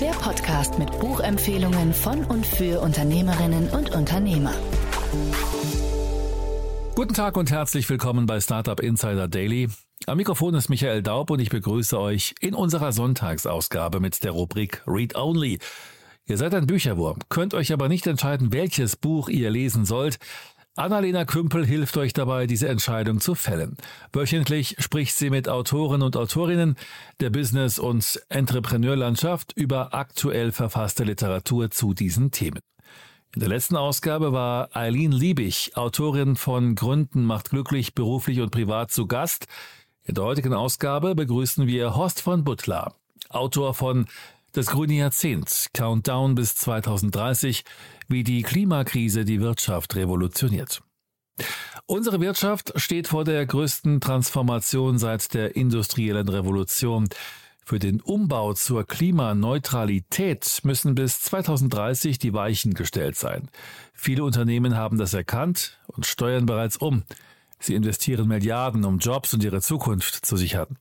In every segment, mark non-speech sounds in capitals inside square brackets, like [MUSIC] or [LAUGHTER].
Der Podcast mit Buchempfehlungen von und für Unternehmerinnen und Unternehmer. Guten Tag und herzlich willkommen bei Startup Insider Daily. Am Mikrofon ist Michael Daub und ich begrüße euch in unserer Sonntagsausgabe mit der Rubrik Read Only. Ihr seid ein Bücherwurm, könnt euch aber nicht entscheiden, welches Buch ihr lesen sollt. Annalena Kümpel hilft euch dabei, diese Entscheidung zu fällen. Wöchentlich spricht sie mit Autoren und Autorinnen der Business- und Entrepreneurlandschaft über aktuell verfasste Literatur zu diesen Themen. In der letzten Ausgabe war Eileen Liebig, Autorin von Gründen macht glücklich, beruflich und privat zu Gast. In der heutigen Ausgabe begrüßen wir Horst von Butler, Autor von Das grüne Jahrzehnt, Countdown bis 2030, wie die Klimakrise die Wirtschaft revolutioniert. Unsere Wirtschaft steht vor der größten Transformation seit der industriellen Revolution. Für den Umbau zur Klimaneutralität müssen bis 2030 die Weichen gestellt sein. Viele Unternehmen haben das erkannt und steuern bereits um. Sie investieren Milliarden, um Jobs und ihre Zukunft zu sichern.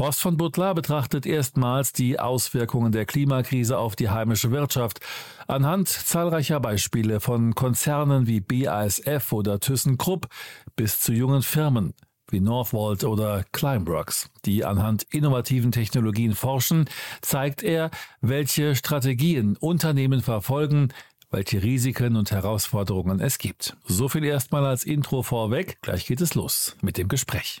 Horst von Butler betrachtet erstmals die Auswirkungen der Klimakrise auf die heimische Wirtschaft anhand zahlreicher Beispiele von Konzernen wie BASF oder ThyssenKrupp bis zu jungen Firmen wie Northvolt oder Climeworks, die anhand innovativen Technologien forschen, zeigt er, welche Strategien Unternehmen verfolgen, welche Risiken und Herausforderungen es gibt. So viel erstmal als Intro vorweg. Gleich geht es los mit dem Gespräch.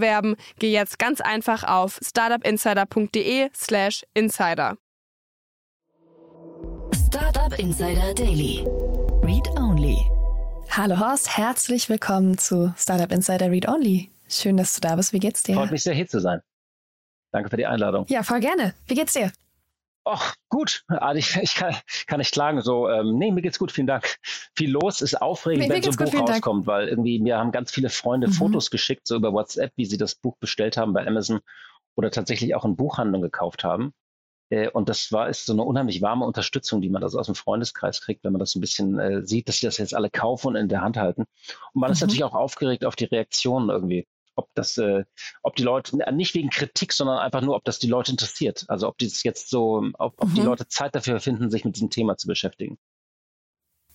bewerben, geh jetzt ganz einfach auf startupinsider.de/slash insider. Startup Insider Daily. Read Only. Hallo Horst, herzlich willkommen zu Startup Insider Read Only. Schön, dass du da bist. Wie geht's dir? Freut mich sehr, hier zu sein. Danke für die Einladung. Ja, voll gerne. Wie geht's dir? Ach, gut. Also ich, ich kann, kann nicht klagen. So, ähm, nee, mir geht's gut, vielen Dank. Viel los, ist aufregend, Mir wenn so ein gut, Buch vielen Dank. rauskommt, weil irgendwie mir haben ganz viele Freunde Mhm. Fotos geschickt, so über WhatsApp, wie sie das Buch bestellt haben bei Amazon oder tatsächlich auch in Buchhandlungen gekauft haben. Äh, Und das war ist so eine unheimlich warme Unterstützung, die man also aus dem Freundeskreis kriegt, wenn man das ein bisschen äh, sieht, dass sie das jetzt alle kaufen und in der Hand halten. Und man ist Mhm. natürlich auch aufgeregt auf die Reaktionen irgendwie. Ob das, äh, ob die Leute, nicht wegen Kritik, sondern einfach nur, ob das die Leute interessiert. Also ob die es jetzt so, ob, ob die Mhm. Leute Zeit dafür finden, sich mit diesem Thema zu beschäftigen.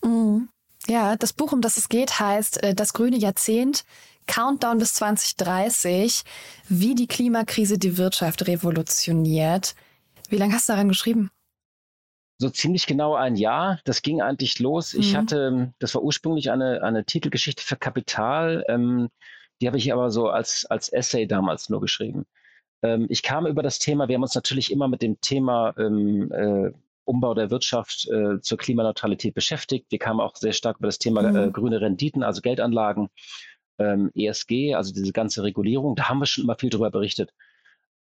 Mhm. Ja, das Buch, um das es geht, heißt äh, Das grüne Jahrzehnt, Countdown bis 2030, wie die Klimakrise die Wirtschaft revolutioniert. Wie lange hast du daran geschrieben? So ziemlich genau ein Jahr. Das ging eigentlich los. Ich Mhm. hatte, ähm, das war ursprünglich eine, eine Titelgeschichte für Kapital. Ähm, die habe ich aber so als, als Essay damals nur geschrieben. Ähm, ich kam über das Thema, wir haben uns natürlich immer mit dem Thema ähm, äh, Umbau der Wirtschaft äh, zur Klimaneutralität beschäftigt. Wir kamen auch sehr stark über das Thema Mhm. äh, grüne Renditen, also Geldanlagen, ähm, ESG, also diese ganze Regulierung. Da haben wir schon immer viel drüber berichtet.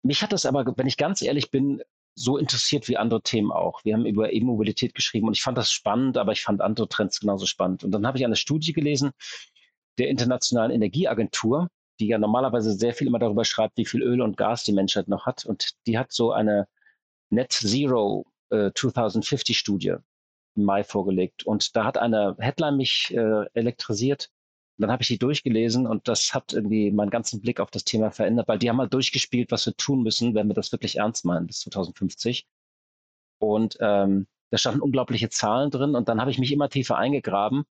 Mich hat das aber, wenn ich ganz ehrlich bin, so interessiert wie andere Themen auch. Wir haben über E-Mobilität geschrieben und ich fand das spannend, aber ich fand andere Trends genauso spannend. Und dann habe ich eine Studie gelesen der Internationalen Energieagentur, die ja normalerweise sehr viel immer darüber schreibt, wie viel Öl und Gas die Menschheit noch hat. Und die hat so eine Net Zero äh, 2050 Studie im Mai vorgelegt. Und da hat eine Headline mich äh, elektrisiert. Und dann habe ich die durchgelesen und das hat irgendwie meinen ganzen Blick auf das Thema verändert, weil die haben mal durchgespielt, was wir tun müssen, wenn wir das wirklich ernst meinen bis 2050. Und ähm, da standen unglaubliche Zahlen drin und dann habe ich mich immer tiefer eingegraben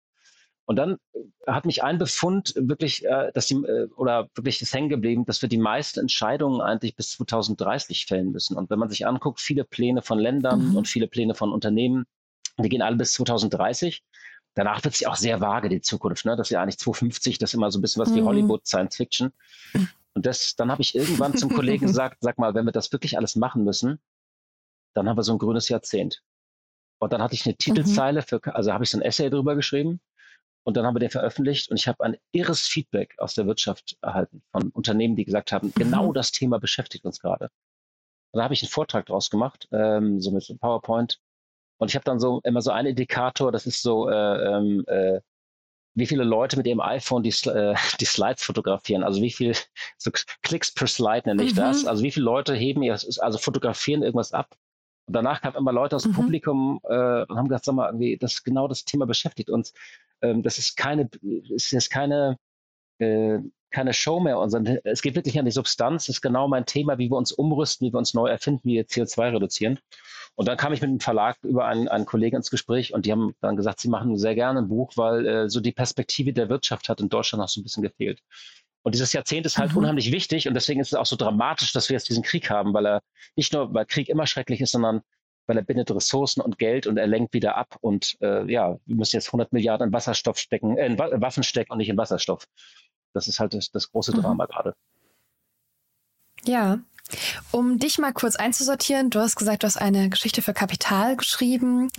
Und dann äh, hat mich ein Befund wirklich, äh, dass die, äh, oder wirklich ist hängen geblieben, dass wir die meisten Entscheidungen eigentlich bis 2030 fällen müssen. Und wenn man sich anguckt, viele Pläne von Ländern mhm. und viele Pläne von Unternehmen, die gehen alle bis 2030. Danach wird es ja auch sehr vage, die Zukunft. Ne? Das ist ja eigentlich 2050, das ist immer so ein bisschen was wie mhm. Hollywood Science Fiction. Und das, dann habe ich irgendwann zum Kollegen [LAUGHS] gesagt, sag mal, wenn wir das wirklich alles machen müssen, dann haben wir so ein grünes Jahrzehnt. Und dann hatte ich eine mhm. Titelzeile für, also habe ich so ein Essay drüber geschrieben und dann haben wir den veröffentlicht und ich habe ein irres Feedback aus der Wirtschaft erhalten von Unternehmen, die gesagt haben, genau mhm. das Thema beschäftigt uns gerade. Und da habe ich einen Vortrag draus gemacht, ähm, so mit PowerPoint. Und ich habe dann so immer so einen Indikator, das ist so, äh, ähm, äh, wie viele Leute mit ihrem iPhone die, äh, [LAUGHS] die Slides fotografieren. Also wie viel [LAUGHS] so Klicks per Slide nenne ich mhm. das. Also wie viele Leute heben ihr, also fotografieren irgendwas ab und danach kamen immer Leute aus dem mhm. Publikum äh, und haben gesagt, sag mal, irgendwie, das genau das Thema beschäftigt uns. Ähm, das ist keine, ist jetzt keine, äh, keine Show mehr, sondern es geht wirklich an die Substanz. Das ist genau mein Thema, wie wir uns umrüsten, wie wir uns neu erfinden, wie wir CO2 reduzieren. Und dann kam ich mit dem Verlag über einen, einen Kollegen ins Gespräch und die haben dann gesagt, sie machen sehr gerne ein Buch, weil äh, so die Perspektive der Wirtschaft hat in Deutschland noch so ein bisschen gefehlt. Und dieses Jahrzehnt ist halt mhm. unheimlich wichtig und deswegen ist es auch so dramatisch, dass wir jetzt diesen Krieg haben, weil er nicht nur, weil Krieg immer schrecklich ist, sondern weil er bindet Ressourcen und Geld und er lenkt wieder ab. Und äh, ja, wir müssen jetzt 100 Milliarden in Wasserstoff stecken, äh, in Waffen stecken und nicht in Wasserstoff. Das ist halt das, das große mhm. Drama mhm. gerade. Ja. Um dich mal kurz einzusortieren, du hast gesagt, du hast eine Geschichte für Kapital geschrieben.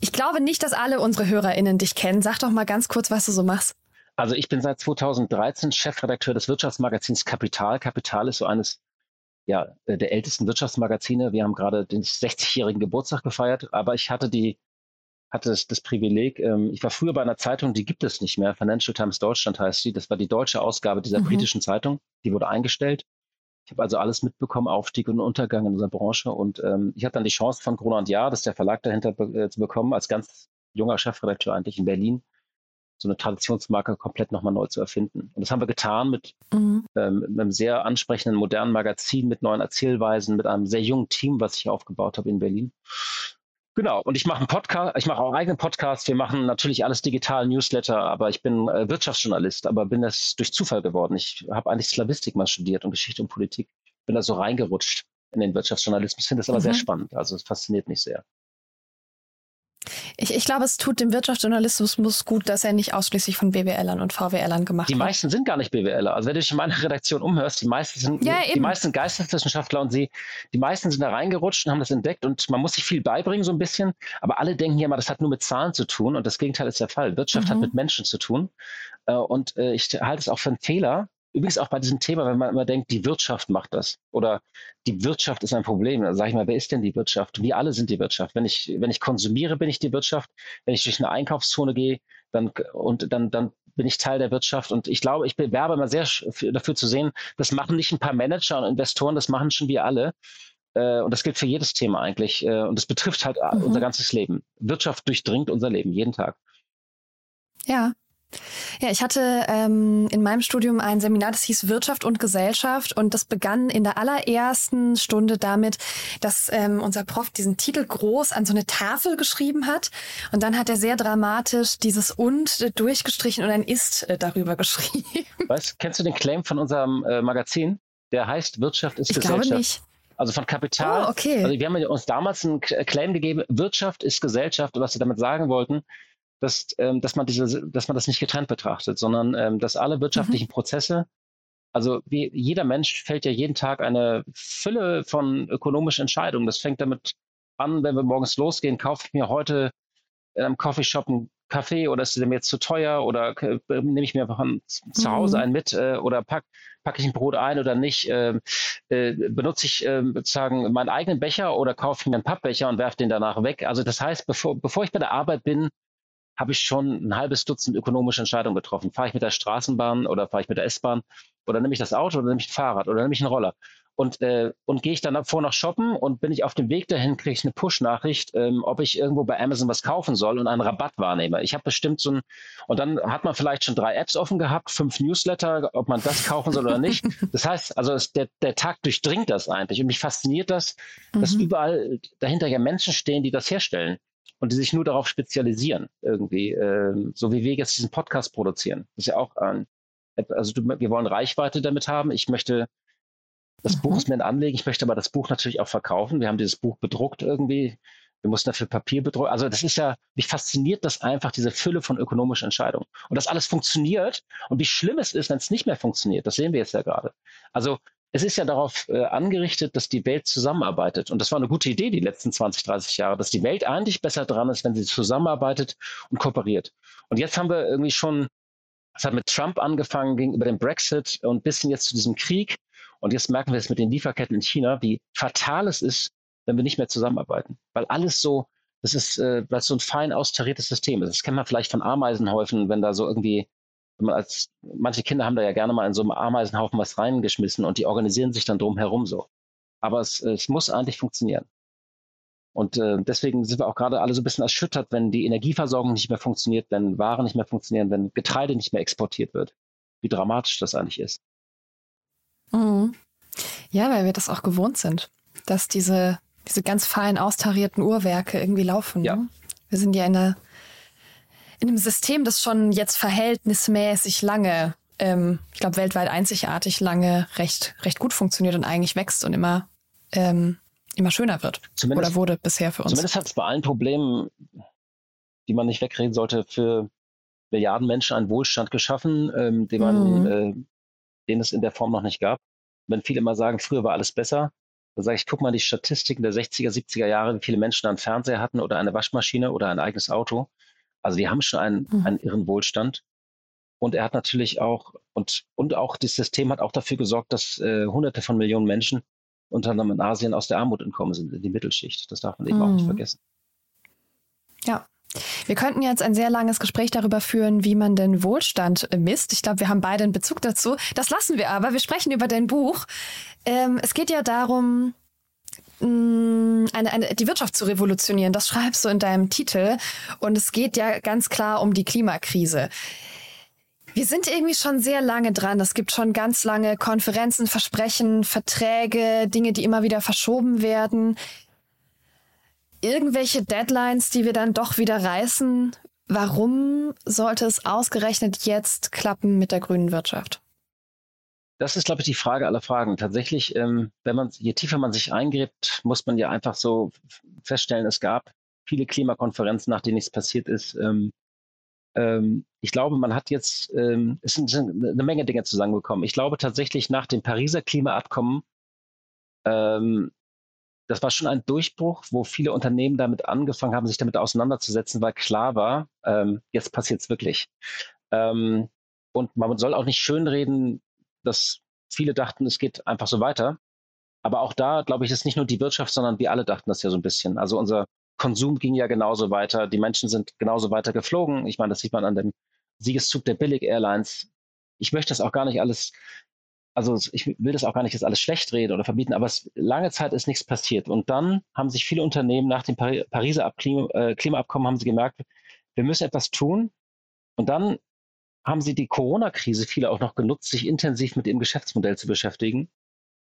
Ich glaube nicht, dass alle unsere HörerInnen dich kennen. Sag doch mal ganz kurz, was du so machst. Also ich bin seit 2013 Chefredakteur des Wirtschaftsmagazins Kapital. Kapital ist so eines ja, der ältesten Wirtschaftsmagazine. Wir haben gerade den 60-jährigen Geburtstag gefeiert, aber ich hatte die hatte das, das Privileg, ähm, ich war früher bei einer Zeitung, die gibt es nicht mehr, Financial Times Deutschland heißt sie, das war die deutsche Ausgabe dieser mhm. britischen Zeitung, die wurde eingestellt. Ich habe also alles mitbekommen, Aufstieg und Untergang in unserer Branche und ähm, ich hatte dann die Chance von Gruner und Jahr, das ist der Verlag dahinter, äh, zu bekommen, als ganz junger Chefredakteur eigentlich in Berlin, so eine Traditionsmarke komplett nochmal neu zu erfinden. Und das haben wir getan mit, mhm. ähm, mit einem sehr ansprechenden, modernen Magazin, mit neuen Erzählweisen, mit einem sehr jungen Team, was ich aufgebaut habe in Berlin. Genau, und ich mache einen Podcast, ich mache auch einen eigenen Podcast. Wir machen natürlich alles digital, Newsletter, aber ich bin äh, Wirtschaftsjournalist, aber bin das durch Zufall geworden. Ich habe eigentlich Slavistik mal studiert und Geschichte und Politik. Bin da so reingerutscht in den Wirtschaftsjournalismus, finde das aber mhm. sehr spannend. Also es fasziniert mich sehr. Ich, ich glaube, es tut dem Wirtschaftsjournalismus gut, dass er nicht ausschließlich von BWLern und VWLern gemacht wird. Die meisten sind gar nicht BWLer. Also wenn du dich in meiner Redaktion umhörst, die meisten sind ja, die meisten Geisteswissenschaftler und sie, die meisten sind da reingerutscht und haben das entdeckt und man muss sich viel beibringen so ein bisschen. Aber alle denken ja immer, das hat nur mit Zahlen zu tun und das Gegenteil ist der Fall. Wirtschaft mhm. hat mit Menschen zu tun. Äh, und äh, ich halte es auch für einen Fehler, Übrigens auch bei diesem Thema, wenn man immer denkt, die Wirtschaft macht das oder die Wirtschaft ist ein Problem, dann sage ich mal, wer ist denn die Wirtschaft? Wir alle sind die Wirtschaft. Wenn ich, wenn ich konsumiere, bin ich die Wirtschaft. Wenn ich durch eine Einkaufszone gehe, dann, und dann, dann bin ich Teil der Wirtschaft. Und ich glaube, ich bewerbe immer sehr dafür zu sehen, das machen nicht ein paar Manager und Investoren, das machen schon wir alle. Äh, und das gilt für jedes Thema eigentlich. Äh, und das betrifft halt mhm. unser ganzes Leben. Wirtschaft durchdringt unser Leben jeden Tag. Ja, ja, ich hatte ähm, in meinem Studium ein Seminar, das hieß Wirtschaft und Gesellschaft und das begann in der allerersten Stunde damit, dass ähm, unser Prof diesen Titel groß an so eine Tafel geschrieben hat und dann hat er sehr dramatisch dieses und äh, durchgestrichen und ein ist äh, darüber [LAUGHS] geschrieben. Was? Kennst du den Claim von unserem äh, Magazin? Der heißt Wirtschaft ist ich Gesellschaft. Ich glaube nicht. Also von Kapital. Oh, okay. Also wir haben uns damals einen Claim gegeben, Wirtschaft ist Gesellschaft, was sie damit sagen wollten, dass, ähm, dass, man diese, dass man das nicht getrennt betrachtet, sondern ähm, dass alle wirtschaftlichen mhm. Prozesse, also wie, jeder Mensch fällt ja jeden Tag eine Fülle von ökonomischen Entscheidungen. Das fängt damit an, wenn wir morgens losgehen, kaufe ich mir heute in einem Coffeeshop einen Kaffee oder ist der mir jetzt zu teuer oder äh, nehme ich mir einfach ein, zu Hause mhm. einen mit äh, oder pack, packe ich ein Brot ein oder nicht? Äh, äh, benutze ich äh, sozusagen meinen eigenen Becher oder kaufe ich mir einen Pappbecher und werfe den danach weg? Also das heißt, bevor, bevor ich bei der Arbeit bin, habe ich schon ein halbes Dutzend ökonomische Entscheidungen getroffen. Fahre ich mit der Straßenbahn oder fahre ich mit der S-Bahn oder nehme ich das Auto oder nehme ich ein Fahrrad oder nehme ich einen Roller? Und, äh, und gehe ich dann davor noch shoppen und bin ich auf dem Weg dahin, kriege ich eine Push-Nachricht, ähm, ob ich irgendwo bei Amazon was kaufen soll und einen Rabatt wahrnehme. Ich habe bestimmt so ein, und dann hat man vielleicht schon drei Apps offen gehabt, fünf Newsletter, ob man das kaufen soll oder nicht. [LAUGHS] Das heißt, also es, der, der Tag durchdringt das eigentlich. Und mich fasziniert das, dass mhm. überall dahinter ja Menschen stehen, die das herstellen. Und die sich nur darauf spezialisieren, irgendwie, ähm, so wie wir jetzt diesen Podcast produzieren. Das ist ja auch ein, also du, wir wollen Reichweite damit haben. Ich möchte, das mhm. Buch ist mir ein Anliegen, ich möchte aber das Buch natürlich auch verkaufen. Wir haben dieses Buch bedruckt irgendwie. Wir mussten dafür Papier bedrucken. Also das ist ja, mich fasziniert das einfach, diese Fülle von ökonomischen Entscheidungen. Und das alles funktioniert. Und wie schlimm es ist, wenn es nicht mehr funktioniert, das sehen wir jetzt ja gerade. Also es ist ja darauf äh, angerichtet, dass die Welt zusammenarbeitet. Und das war eine gute Idee die letzten 20, 30 Jahre, dass die Welt eigentlich besser dran ist, wenn sie zusammenarbeitet und kooperiert. Und jetzt haben wir irgendwie schon, es hat mit Trump angefangen, gegenüber dem Brexit und bis jetzt zu diesem Krieg. Und jetzt merken wir es mit den Lieferketten in China, wie fatal es ist, wenn wir nicht mehr zusammenarbeiten. Weil alles so, das ist, äh, weil es so ein fein austariertes System ist. Das kennt man vielleicht von Ameisenhäufen, wenn da so irgendwie als, manche Kinder haben da ja gerne mal in so einem Ameisenhaufen was reingeschmissen und die organisieren sich dann drumherum so. Aber es, es muss eigentlich funktionieren. Und äh, deswegen sind wir auch gerade alle so ein bisschen erschüttert, wenn die Energieversorgung nicht mehr funktioniert, wenn Waren nicht mehr funktionieren, wenn Getreide nicht mehr exportiert wird. Wie dramatisch das eigentlich ist. Mhm. Ja, weil wir das auch gewohnt sind, dass diese, diese ganz fein austarierten Uhrwerke irgendwie laufen. Ja. Ne? Wir sind ja in der in einem System, das schon jetzt verhältnismäßig lange, ähm, ich glaube weltweit einzigartig lange, recht, recht gut funktioniert und eigentlich wächst und immer, ähm, immer schöner wird. Zumindest, Oder wurde bisher für uns. Zumindest hat es bei allen Problemen, die man nicht wegreden sollte, für Milliarden Menschen einen Wohlstand geschaffen, ähm, den man, mhm. äh, den es in der Form noch nicht gab. Wenn viele immer sagen, früher war alles besser, dann sage ich, guck mal die Statistiken der 60er, 70er Jahre, wie viele Menschen einen Fernseher hatten oder eine Waschmaschine oder ein eigenes Auto. Also die haben schon einen, mhm. einen irren Wohlstand. Und er hat natürlich auch, und, und auch das System hat auch dafür gesorgt, dass äh, hunderte von Millionen Menschen unter anderem in Asien aus der Armut entkommen sind, in die Mittelschicht. Das darf man eben mhm. auch nicht mhm. vergessen. Ja. Wir könnten jetzt ein sehr langes Gespräch darüber führen, wie man den Wohlstand misst. Ich glaube, wir haben beide einen Bezug dazu. Das lassen wir aber. Wir sprechen über dein Buch. Ähm, es geht ja darum, eine, eine, die Wirtschaft zu revolutionieren. Das schreibst du in deinem Titel. Und es geht ja ganz klar um die Klimakrise. Wir sind irgendwie schon sehr lange dran. Es gibt schon ganz lange Konferenzen, Versprechen, Verträge, Dinge, die immer wieder verschoben werden. Irgendwelche Deadlines, die wir dann doch wieder reißen. Warum sollte es ausgerechnet jetzt klappen mit der grünen Wirtschaft? Das ist, glaube ich, die Frage aller Fragen. Tatsächlich, ähm, wenn man, je tiefer man sich eingräbt, muss man ja einfach so feststellen, es gab viele Klimakonferenzen, nach denen nichts passiert ist. Ähm, ähm, ich glaube, man hat jetzt, ähm, es sind, sind, eine Menge Dinge zusammengekommen. Ich glaube tatsächlich nach dem Pariser Klimaabkommen, ähm, das war schon ein Durchbruch, wo viele Unternehmen damit angefangen haben, sich damit auseinanderzusetzen, weil klar war, ähm, jetzt passiert es wirklich. Und man soll auch nicht schönreden, dass viele dachten, es geht einfach so weiter. Aber auch da, glaube ich, ist nicht nur die Wirtschaft, sondern wir alle dachten das ja so ein bisschen. Also unser Konsum ging ja genauso weiter. Die Menschen sind genauso weiter geflogen. Ich meine, das sieht man an dem Siegeszug der Billig-Airlines. Ich möchte das auch gar nicht alles, also ich will das auch gar nicht jetzt alles schlecht reden oder verbieten, aber es, lange Zeit ist nichts passiert. Und dann haben sich viele Unternehmen nach dem Pariser Klima, äh, Klimaabkommen haben sie gemerkt, wir müssen etwas tun. Und dann haben sie die Corona-Krise viele auch noch genutzt, sich intensiv mit ihrem Geschäftsmodell zu beschäftigen.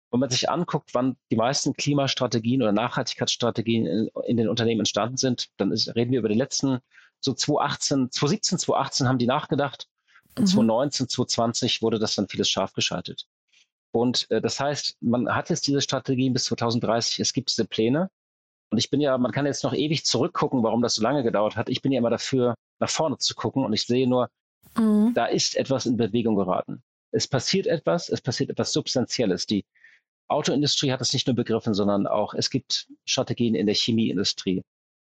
Wenn man sich anguckt, wann die meisten Klimastrategien oder Nachhaltigkeitsstrategien in, in den Unternehmen entstanden sind, dann ist, reden wir über die letzten, so 2018, 2017, 2018 haben die nachgedacht. Und mhm. 2019, 2020 wurde das dann vieles scharf geschaltet. Und äh, das heißt, man hat jetzt diese Strategien bis 2030, es gibt diese Pläne. Und ich bin ja, man kann jetzt noch ewig zurückgucken, warum das so lange gedauert hat. Ich bin ja immer dafür, nach vorne zu gucken. Und ich sehe nur, Mhm. Da ist etwas in Bewegung geraten. Es passiert etwas, es passiert etwas Substanzielles. Die Autoindustrie hat es nicht nur begriffen, sondern auch, es gibt Strategien in der Chemieindustrie.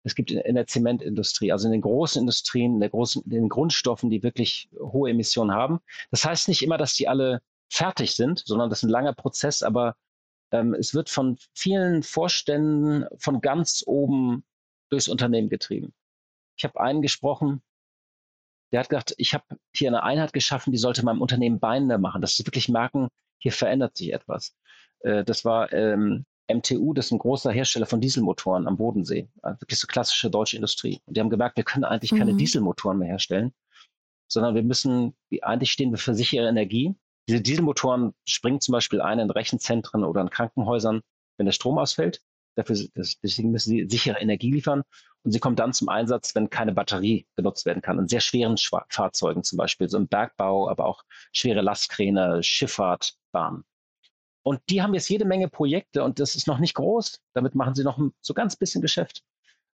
Es gibt in der Zementindustrie, also in den großen Industrien, in, der großen, in den Grundstoffen, die wirklich hohe Emissionen haben. Das heißt nicht immer, dass die alle fertig sind, sondern das ist ein langer Prozess, aber ähm, es wird von vielen Vorständen von ganz oben durchs Unternehmen getrieben. Ich habe einen gesprochen, der hat gedacht, ich habe hier eine Einheit geschaffen, die sollte meinem Unternehmen Beine machen, dass sie wirklich merken, hier verändert sich etwas. Äh, das war ähm, MTU, das ist ein großer Hersteller von Dieselmotoren am Bodensee, also wirklich so klassische deutsche Industrie. Und die haben gemerkt, wir können eigentlich mhm. keine Dieselmotoren mehr herstellen, sondern wir müssen, eigentlich stehen wir für sichere Energie. Diese Dieselmotoren springen zum Beispiel ein in Rechenzentren oder in Krankenhäusern, wenn der Strom ausfällt. Dafür, deswegen müssen sie sichere Energie liefern. Und sie kommt dann zum Einsatz, wenn keine Batterie genutzt werden kann. In sehr schweren Schwa Fahrzeugen zum Beispiel, so im Bergbau, aber auch schwere Lastkräne, Schifffahrt, Bahn. Und die haben jetzt jede Menge Projekte und das ist noch nicht groß. Damit machen sie noch so ganz bisschen Geschäft.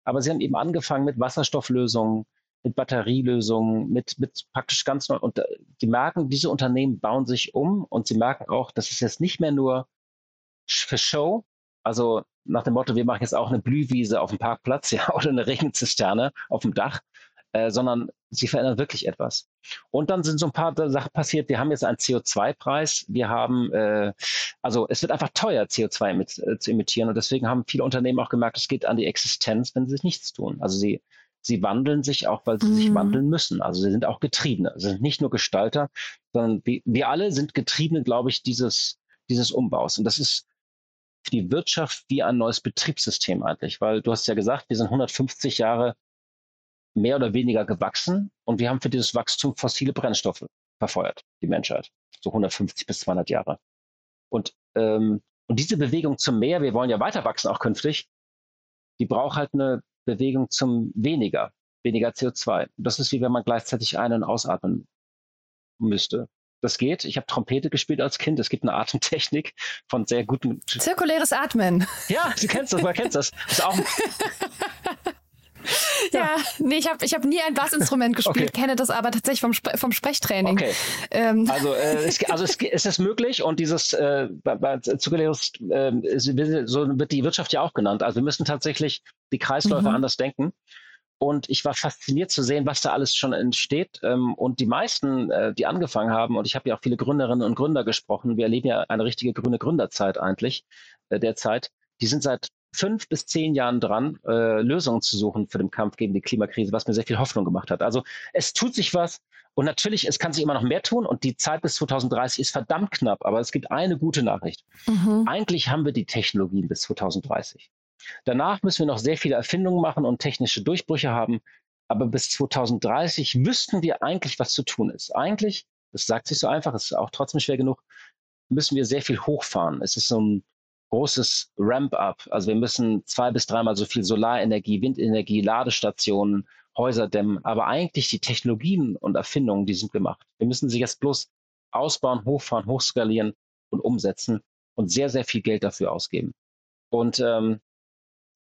Aber sie haben eben angefangen mit Wasserstofflösungen, mit Batterielösungen, mit, mit praktisch ganz neu. Und äh, die merken, diese Unternehmen bauen sich um und sie merken auch, dass es jetzt nicht mehr nur für Show, also nach dem Motto, wir machen jetzt auch eine Blühwiese auf dem Parkplatz, [LAUGHS] ja, oder eine Regenzisterne auf dem Dach, äh, sondern sie verändern wirklich etwas. Und dann sind so ein paar Sachen passiert. Wir haben jetzt einen CO2-Preis. Wir haben, äh, also es wird einfach teuer, CO2 mit, äh, zu emittieren. Und deswegen haben viele Unternehmen auch gemerkt, es geht an die Existenz, wenn sie nichts tun. Also sie, sie wandeln sich auch, weil sie mhm. sich wandeln müssen. Also sie sind auch Getriebene. Sie sind nicht nur Gestalter, sondern wir, wir alle sind Getriebene, glaube ich, dieses, dieses Umbaus. Und das ist für die Wirtschaft wie ein neues Betriebssystem eigentlich, weil du hast ja gesagt, wir sind 150 Jahre mehr oder weniger gewachsen und wir haben für dieses Wachstum fossile Brennstoffe verfeuert, die Menschheit, so 150 bis 200 Jahre. Und, ähm, und diese Bewegung zum Meer, wir wollen ja weiter wachsen, auch künftig, die braucht halt eine Bewegung zum weniger, weniger CO2. Das ist wie wenn man gleichzeitig ein- und ausatmen müsste. Das geht. Ich habe Trompete gespielt als Kind. Es gibt eine Atemtechnik von sehr guten. Zirkuläres Atmen. Ja, du kennst das, man kennt das. ist auch ja. [LAUGHS] ja, nee, ich habe ich hab nie ein Bassinstrument gespielt, okay. kenne das aber tatsächlich vom, Spre vom Sprechtraining. Okay. Ähm. Also, äh, es, also es, es ist möglich und dieses äh, bei, äh, so wird die Wirtschaft ja auch genannt. Also wir müssen tatsächlich die Kreisläufe mhm. anders denken. Und ich war fasziniert zu sehen, was da alles schon entsteht. Ähm, und die meisten, äh, die angefangen haben, und ich habe ja auch viele Gründerinnen und Gründer gesprochen, wir erleben ja eine richtige grüne Gründerzeit eigentlich äh, derzeit, die sind seit fünf bis zehn Jahren dran, äh, Lösungen zu suchen für den Kampf gegen die Klimakrise, was mir sehr viel Hoffnung gemacht hat. Also es tut sich was und natürlich, es kann sich immer noch mehr tun und die Zeit bis 2030 ist verdammt knapp, aber es gibt eine gute Nachricht. Mhm. Eigentlich haben wir die Technologien bis 2030. Danach müssen wir noch sehr viele Erfindungen machen und technische Durchbrüche haben, aber bis 2030 wüssten wir eigentlich, was zu tun ist. Eigentlich, das sagt sich so einfach, ist auch trotzdem schwer genug, müssen wir sehr viel hochfahren. Es ist so ein großes Ramp-up. Also wir müssen zwei bis dreimal so viel Solarenergie, Windenergie, Ladestationen, Häuser dämmen. Aber eigentlich die Technologien und Erfindungen, die sind gemacht. Wir müssen sie jetzt bloß ausbauen, hochfahren, hochskalieren und umsetzen und sehr, sehr viel Geld dafür ausgeben. Und, ähm,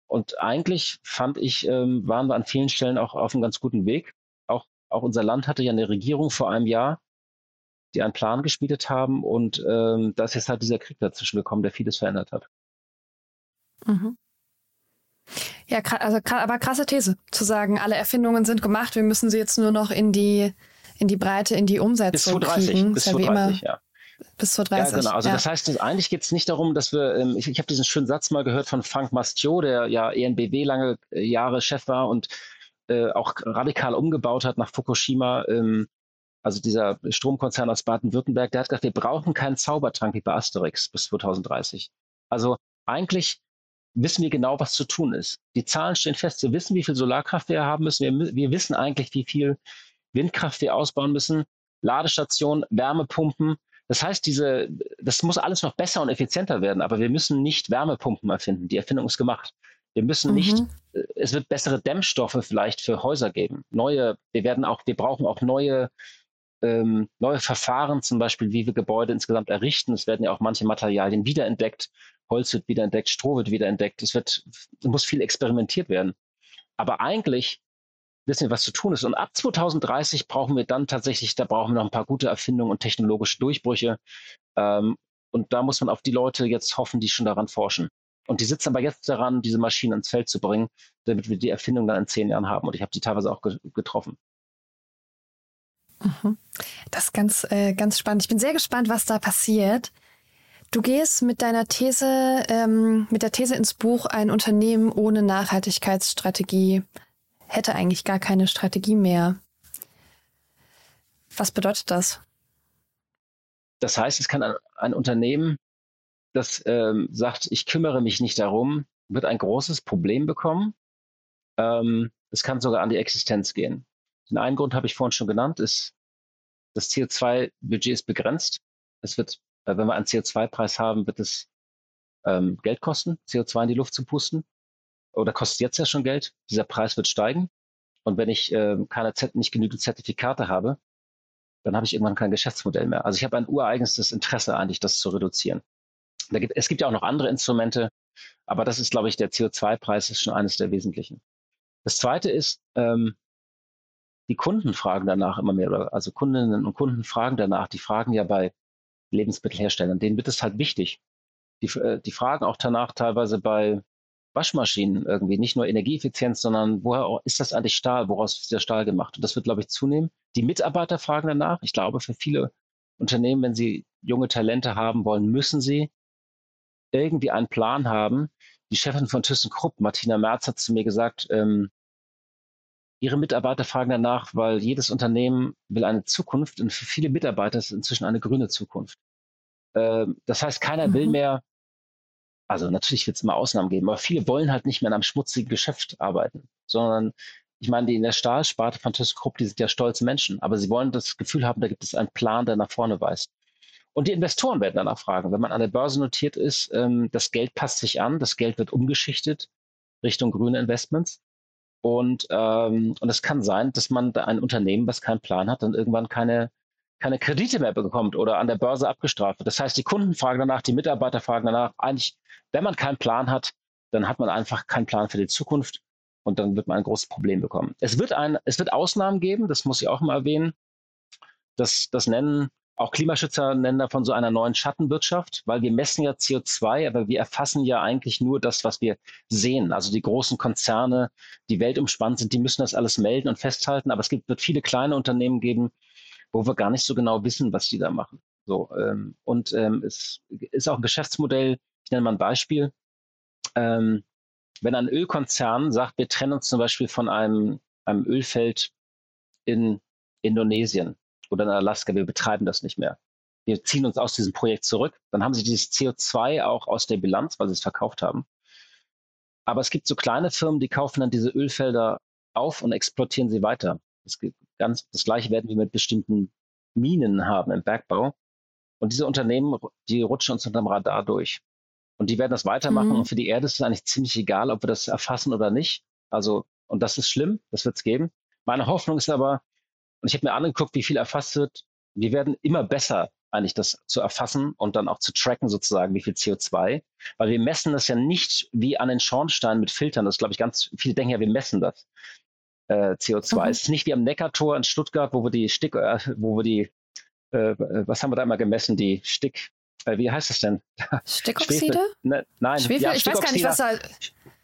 und eigentlich fand ich, ähm, waren wir an vielen Stellen auch auf einem ganz guten Weg. Auch, auch unser Land hatte ja eine Regierung vor einem Jahr, die einen Plan geschmiedet haben und ähm, da ist jetzt halt dieser Krieg dazwischen gekommen, der vieles verändert hat. Mhm. Ja, also aber krasse These, zu sagen, alle Erfindungen sind gemacht, wir müssen sie jetzt nur noch in die in die Breite, in die Umsetzung bis 2030, kriegen. Bis 2030, ja. Bis 2030. Ja, genau. Also ja. das heißt, eigentlich geht es nicht darum, dass wir, ähm, ich, ich habe diesen schönen Satz mal gehört von Frank Mastiot, der ja ENBW lange äh, Jahre Chef war und äh, auch radikal umgebaut hat nach Fukushima. Ähm, also dieser Stromkonzern aus Baden-Württemberg, der hat gesagt, wir brauchen keinen Zaubertrank wie bei Asterix bis 2030. Also eigentlich wissen wir genau, was zu tun ist. Die Zahlen stehen fest. Wir wissen, wie viel Solarkraft wir haben müssen. Wir, wir wissen eigentlich, wie viel Windkraft wir ausbauen müssen. Ladestationen, Wärmepumpen. Das heißt, diese, das muss alles noch besser und effizienter werden, aber wir müssen nicht Wärmepumpen erfinden. Die Erfindung ist gemacht. Wir müssen mhm. nicht, äh, es wird bessere Dämmstoffe vielleicht für Häuser geben. Neue, wir werden auch, wir brauchen auch neue ähm, neue Verfahren, zum Beispiel, wie wir Gebäude insgesamt errichten. Es werden ja auch manche Materialien wiederentdeckt. Holz wird wiederentdeckt, Stroh wird wiederentdeckt. Es wird, es muss viel experimentiert werden. Aber eigentlich wir, was zu tun ist. Und ab 2030 brauchen wir dann tatsächlich, da brauchen wir noch ein paar gute Erfindungen und technologische Durchbrüche. Ähm, und da muss man auf die Leute jetzt hoffen, die schon daran forschen. Und die sitzen aber jetzt daran, diese Maschinen ins Feld zu bringen, damit wir die Erfindung dann in zehn Jahren haben. Und ich habe die teilweise auch getroffen. Mhm. Das ist ganz, äh, ganz spannend. Ich bin sehr gespannt, was da passiert. Du gehst mit deiner These, ähm, mit der These ins Buch, ein Unternehmen ohne Nachhaltigkeitsstrategie hätte eigentlich gar keine Strategie mehr. Was bedeutet das? Das heißt, es kann ein, ein Unternehmen, das ähm, sagt, ich kümmere mich nicht darum, wird ein großes Problem bekommen. Ähm, es kann sogar an die Existenz gehen. Den einen Grund habe ich vorhin schon genannt, ist, das CO2-Budget ist begrenzt. Es wird, äh, wenn wir einen CO2-Preis haben, wird es ähm, Geld kosten, CO2 in die Luft zu pusten. Oder kostet jetzt ja schon Geld. Dieser Preis wird steigen. Und wenn ich äh, keine Z nicht genügend Zertifikate habe, dann habe ich irgendwann kein Geschäftsmodell mehr. Also ich habe ein ureigenes Interesse eigentlich, das zu reduzieren. Da gibt, es gibt ja auch noch andere Instrumente, aber das ist, glaube ich, der CO2-Preis ist schon eines der wesentlichen. Das zweite ist, ähm, die Kunden fragen danach immer mehr, also Kundinnen und Kunden fragen danach, die fragen ja bei Lebensmittelherstellern, denen wird es halt wichtig. Die, äh, die fragen auch danach teilweise bei Waschmaschinen irgendwie, nicht nur Energieeffizienz, sondern woher ist das eigentlich Stahl, woraus ist der Stahl gemacht? Und das wird, glaube ich, zunehmen. Die Mitarbeiter fragen danach. Ich glaube, für viele Unternehmen, wenn sie junge Talente haben wollen, müssen sie irgendwie einen Plan haben. Die Chefin von ThyssenKrupp, Martina Merz, hat zu mir gesagt, ähm, ihre Mitarbeiter fragen danach, weil jedes Unternehmen will eine Zukunft und für viele Mitarbeiter ist es inzwischen eine grüne Zukunft. Ähm, das heißt, keiner mhm. will mehr, also natürlich wird es immer Ausnahmen geben, aber viele wollen halt nicht mehr in einem schmutzigen Geschäft arbeiten, sondern ich meine, die in der Stahlsparte von ThyssenKrupp, die sind ja stolze Menschen, aber sie wollen das Gefühl haben, da gibt es einen Plan, der nach vorne weist. Und die Investoren werden danach fragen, wenn man an der Börse notiert ist, ähm, das Geld passt sich an, das Geld wird umgeschichtet Richtung grüne Investments. Und, ähm, und es kann sein, dass man da ein Unternehmen, was keinen Plan hat, dann irgendwann keine, keine Kredite mehr bekommt oder an der Börse abgestraft wird. Das heißt, die Kunden fragen danach, die Mitarbeiter fragen danach. Eigentlich, wenn man keinen Plan hat, dann hat man einfach keinen Plan für die Zukunft und dann wird man ein großes Problem bekommen. Es wird ein, es wird Ausnahmen geben, das muss ich auch mal erwähnen. Das, das nennen auch Klimaschützer nennen davon so einer neuen Schattenwirtschaft, weil wir messen ja CO2, aber wir erfassen ja eigentlich nur das, was wir sehen. Also die großen Konzerne, die weltumspannt sind, die müssen das alles melden und festhalten. Aber es gibt, wird viele kleine Unternehmen geben, wo wir gar nicht so genau wissen, was die da machen. So, ähm, und ähm, es ist auch ein Geschäftsmodell, ich nenne mal ein Beispiel. Ähm, wenn ein Ölkonzern sagt, wir trennen uns zum Beispiel von einem, einem Ölfeld in Indonesien, oder in Alaska, wir betreiben das nicht mehr. Wir ziehen uns aus diesem Projekt zurück. Dann haben sie dieses CO2 auch aus der Bilanz, weil sie es verkauft haben. Aber es gibt so kleine Firmen, die kaufen dann diese Ölfelder auf und exportieren sie weiter. Das, ganz, das gleiche werden wir mit bestimmten Minen haben im Bergbau. Und diese Unternehmen, die rutschen uns unter dem Radar durch. Und die werden das weitermachen. Mhm. Und für die Erde ist es eigentlich ziemlich egal, ob wir das erfassen oder nicht. Also, und das ist schlimm, das wird es geben. Meine Hoffnung ist aber, und ich habe mir angeguckt, wie viel erfasst wird. Wir werden immer besser, eigentlich das zu erfassen und dann auch zu tracken sozusagen, wie viel CO2. Weil wir messen das ja nicht wie an den Schornstein mit Filtern. Das glaube ich ganz, viele denken ja, wir messen das. Äh, CO2. Mhm. Es ist nicht wie am Neckartor in Stuttgart, wo wir die Stick, äh, wo wir die, äh, was haben wir da immer gemessen? Die Stick, äh, wie heißt das denn? [LAUGHS] Stickoxide? Ne, nein, Schwefel? Ja, ich weiß gar nicht, was da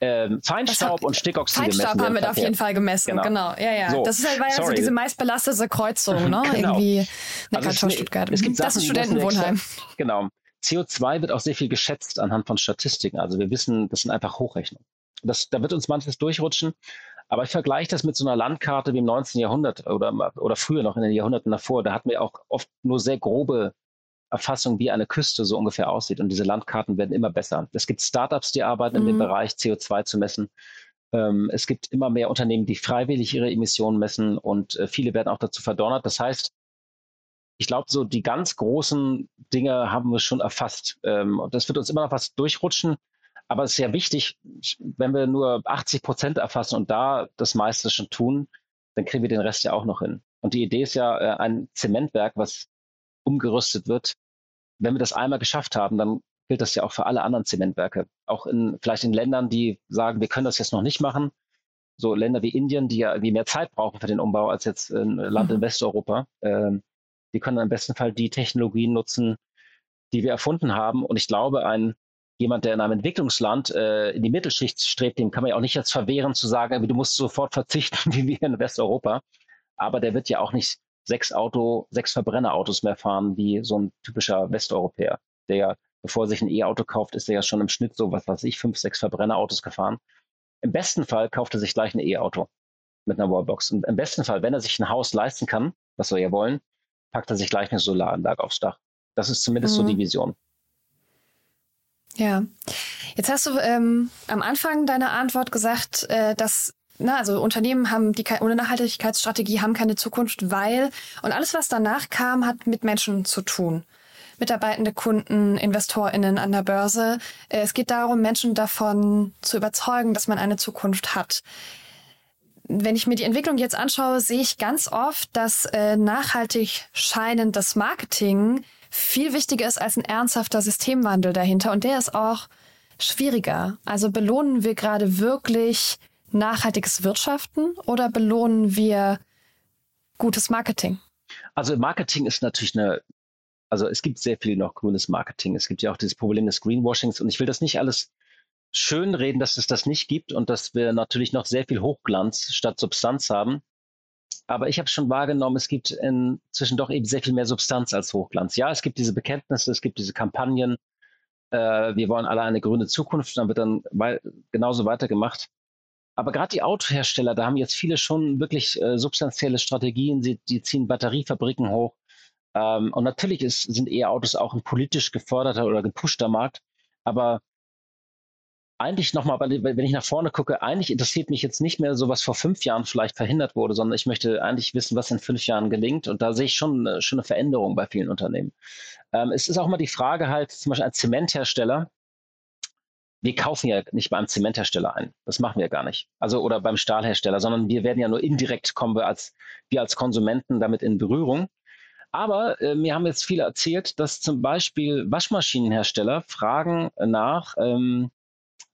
ähm, Feinstaub und Stickoxid Feinstaub haben wir da auf jeden Fall gemessen, genau. genau. Ja, ja. So, das ist halt, war ja so diese meistbelastete Kreuzung, ne? [LAUGHS] genau. Irgendwie also Stuttgart. Es gibt das Sachen, ist Studentenwohnheim. Genau. CO2 wird auch sehr viel geschätzt anhand von Statistiken. Also wir wissen, das sind einfach Hochrechnungen. Das, da wird uns manches durchrutschen. Aber ich vergleiche das mit so einer Landkarte wie im 19. Jahrhundert oder, oder früher noch in den Jahrhunderten davor. Da hatten wir auch oft nur sehr grobe Erfassung, wie eine Küste so ungefähr aussieht. Und diese Landkarten werden immer besser. Es gibt Startups, die arbeiten mhm. in dem mhm. Bereich, CO2 zu messen. Ähm, es gibt immer mehr Unternehmen, die freiwillig ihre Emissionen messen und äh, viele werden auch dazu verdonnert. Das heißt, ich glaube, so die ganz großen Dinge haben wir schon erfasst. Ähm, und das wird uns immer noch was durchrutschen. Aber es ist ja wichtig, wenn wir nur 80 Prozent erfassen und da das meiste schon tun, dann kriegen wir den Rest ja auch noch hin. Und die Idee ist ja äh, ein Zementwerk, was umgerüstet wird, wenn wir das einmal geschafft haben, dann gilt das ja auch für alle anderen Zementwerke. Auch in, vielleicht in Ländern, die sagen, wir können das jetzt noch nicht machen. So Länder wie Indien, die ja wie mehr Zeit brauchen für den Umbau als jetzt ein Land in mhm. Westeuropa. Ähm, die können im besten Fall die Technologien nutzen, die wir erfunden haben. Und ich glaube, ein jemand, der in einem Entwicklungsland äh, in die Mittelschicht strebt, dem kann man ja auch nicht jetzt verwehren zu sagen, du musst sofort verzichten, [LAUGHS] wie wir in Westeuropa. Aber der wird ja auch nicht sechs Auto, sechs Verbrennerautos mehr fahren wie so ein typischer Westeuropäer, der ja, bevor er sich ein E-Auto kauft, ist er ja schon im Schnitt so, was weiß ich, fünf, sechs Verbrennerautos gefahren. Im besten Fall kauft er sich gleich ein E-Auto mit einer Wallbox. Und im besten Fall, wenn er sich ein Haus leisten kann, was wir ja wollen, packt er sich gleich eine Solaranlage aufs Dach. Das ist zumindest mhm. so die Vision. Ja, jetzt hast du ähm, am Anfang deiner Antwort gesagt, äh, dass na, also Unternehmen haben die ohne Nachhaltigkeitsstrategie haben keine Zukunft, weil und alles was danach kam, hat mit Menschen zu tun. mitarbeitende Kunden, InvestorInnen an der Börse. Äh, es geht darum, Menschen davon zu überzeugen, dass man eine Zukunft hat. Wenn ich mir die Entwicklung jetzt anschaue, sehe ich ganz oft, dass äh, nachhaltig scheinendes Marketing viel wichtiger ist als ein ernsthafter Systemwandel dahinter. Und der ist auch schwieriger. Also belohnen wir gerade wirklich nachhaltiges Wirtschaften oder belohnen wir gutes Marketing? Also Marketing ist natürlich eine, also es gibt sehr viel noch grünes Marketing. Es gibt ja auch dieses Problem des Greenwashings und ich will das nicht alles schönreden, dass es das nicht gibt und dass wir natürlich noch sehr viel Hochglanz statt Substanz haben. Aber ich habe schon wahrgenommen, es gibt inzwischen doch eben sehr viel mehr Substanz als Hochglanz. Ja, es gibt diese Bekenntnisse, es gibt diese Kampagnen. Äh, wir wollen alle eine grüne Zukunft, dann wird dann genauso weitergemacht. Aber gerade die Autohersteller, da haben jetzt viele schon wirklich äh, substanzielle Strategien. Sie, die ziehen Batteriefabriken hoch. Ähm, und natürlich ist, sind E-Autos auch ein politisch geförderter oder gepushter Markt. Aber eigentlich nochmal, wenn ich nach vorne gucke, eigentlich interessiert mich jetzt nicht mehr so, was vor fünf Jahren vielleicht verhindert wurde, sondern ich möchte eigentlich wissen, was in fünf Jahren gelingt. Und da sehe ich schon, äh, schon eine Veränderung bei vielen Unternehmen. Ähm, es ist auch mal die Frage halt, zum Beispiel ein Zementhersteller, wir kaufen ja nicht beim Zementhersteller ein. Das machen wir gar nicht. Also oder beim Stahlhersteller, sondern wir werden ja nur indirekt kommen wir als, wir als Konsumenten damit in Berührung. Aber äh, mir haben jetzt viele erzählt, dass zum Beispiel Waschmaschinenhersteller fragen nach, ähm,